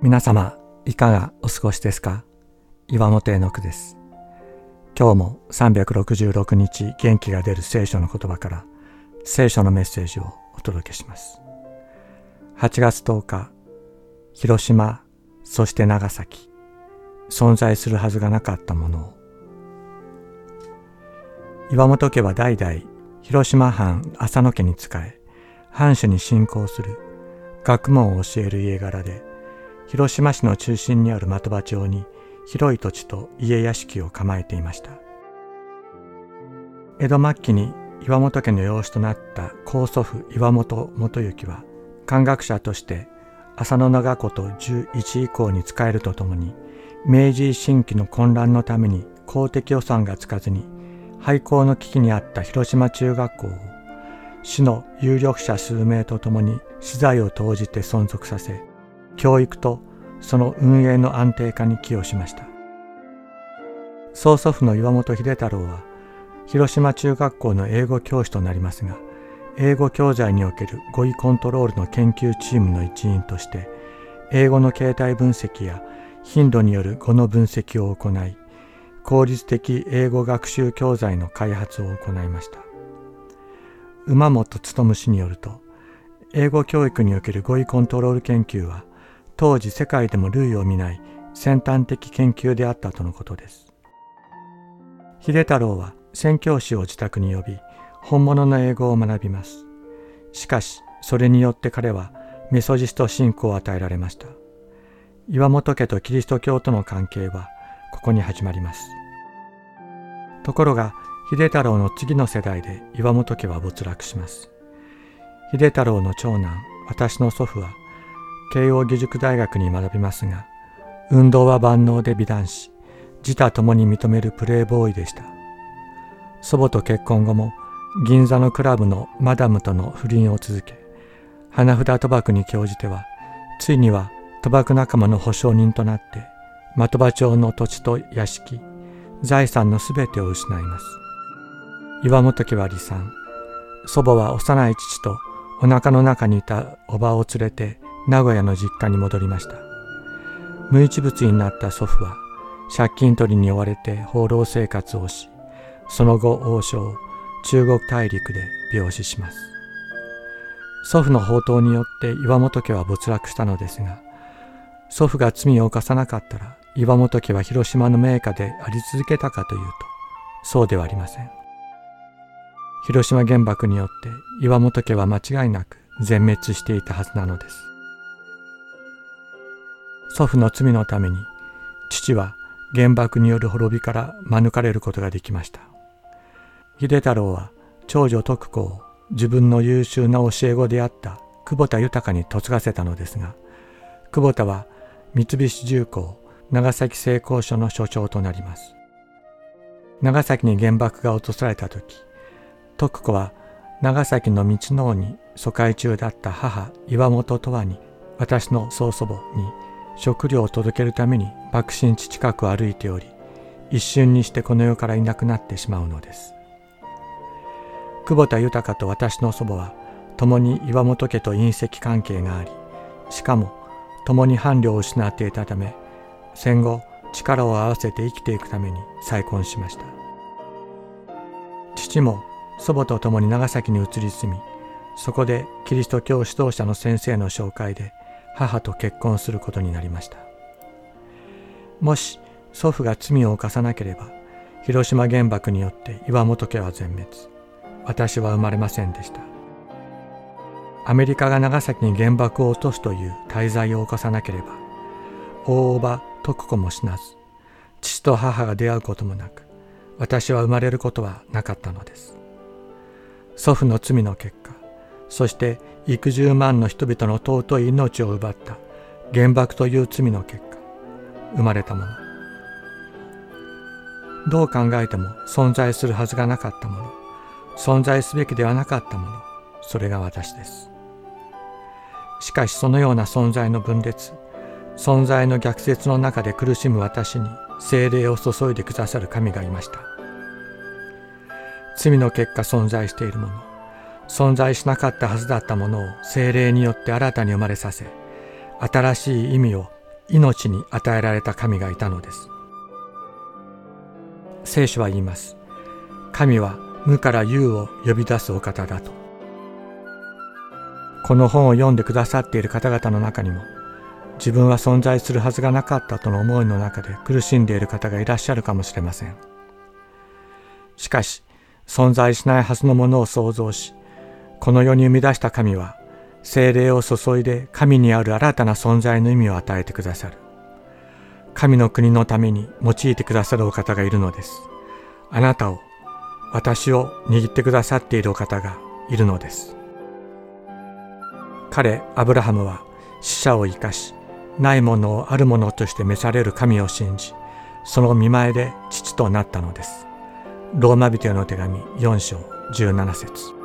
皆様いかがお過ごしですか？岩本絵の句です。今日も366日元気が出る聖書の言葉から聖書のメッセージをお届けします。8月10日広島そして長崎存在するはずがなかったものを。岩本家は代々広島藩浅野家に仕え藩主に信仰する学問を教える家柄で広島市の中心にある的場町に広い土地と家屋敷を構えていました。江戸末期に岩本家の養子となった高祖父岩本元行は漢学者として浅野長子と11以降に仕えるとともに明治維新期の混乱のために公的予算がつかずに廃校の危機にあった広島中学校を市の有力者数名とともに資材を投じて存続させ教育とその運営の安定化に寄与しました。曽祖父の岩本秀太郎は広島中学校の英語教師となりますが英語教材における語彙コントロールの研究チームの一員として英語の形態分析や頻度による語の分析を行い効率的英語学習教材の開発を行いました。馬本勉氏によると英語教育における語彙コントロール研究は当時世界でも類を見ない先端的研究であったとのことです。秀太郎は宣教師を自宅に呼び、本物の英語を学びます。しかし、それによって彼はメソジスト信仰を与えられました。岩本家とキリスト教との関係はここに始まります。ところが、秀太郎の次の世代で岩本家は没落します。秀太郎の長男、私の祖父は慶応義塾大学に学びますが、運動は万能で美男子、自他ともに認めるプレーボーイでした。祖母と結婚後も銀座のクラブのマダムとの不倫を続け、花札賭博に興じては、ついには賭博仲間の保証人となって、的場町の土地と屋敷、財産のすべてを失います。岩本家は離散。祖母は幼い父とお腹の中にいたおばを連れて名古屋の実家に戻りました。無一物になった祖父は借金取りに追われて放浪生活をしその後王将中国大陸で病死します。祖父の宝刀によって岩本家は没落したのですが祖父が罪を犯さなかったら岩本家は広島の名家であり続けたかというとそうではありません。広島原爆によって岩本家は間違いなく全滅していたはずなのです。祖父の罪のために父は原爆による滅びから免れることができました。秀太郎は長女徳子を自分の優秀な教え子であった久保田豊に嫁がせたのですが久保田は三菱重工長崎製鋼所の所長となります。長崎に原爆が落とされた時徳子は長崎の道の王に疎開中だった母岩本とわに私の曽祖母に食料を届けるために爆心地近く歩いており一瞬にしてこの世からいなくなってしまうのです。久保田豊と私の祖母は共に岩本家と隕石関係がありしかも共に伴侶を失っていたため戦後力を合わせて生きていくために再婚しました。父も祖母と共に長崎に移り住みそこでキリスト教指導者の先生の紹介で母と結婚することになりました。もし祖父が罪を犯さなければ広島原爆によって岩本家は全滅。私は生まれませんでした。アメリカが長崎に原爆を落とすという大罪を犯さなければ大叔母徳子も死なず父と母が出会うこともなく私は生まれることはなかったのです。祖父の罪の結果そして幾十万の人々の尊い命を奪った。原爆という罪の結果。生まれたもの。どう考えても存在するはずがなかったもの。存在すべきではなかったもの。それが私です。しかしそのような存在の分裂。存在の逆説の中で苦しむ私に精霊を注いでくださる神がいました。罪の結果存在しているもの。存在しなかったはずだったものを精霊によって新たに生まれさせ新しい意味を命に与えられた神がいたのです。聖書は言います。神は無から有を呼び出すお方だと。この本を読んでくださっている方々の中にも、自分は存在するはずがなかったとの思いの中で苦しんでいる方がいらっしゃるかもしれません。しかし、存在しないはずのものを創造し、この世に生み出した神は、精霊を注いで神にある新たな存在の意味を与えてくださる。神の国のために用いてくださるお方がいるのです。あなたを、私を握ってくださっているお方がいるのです。彼、アブラハムは死者を生かし、ないものをあるものとして召される神を信じ、その見前で父となったのです。ローマ人への手紙4章17節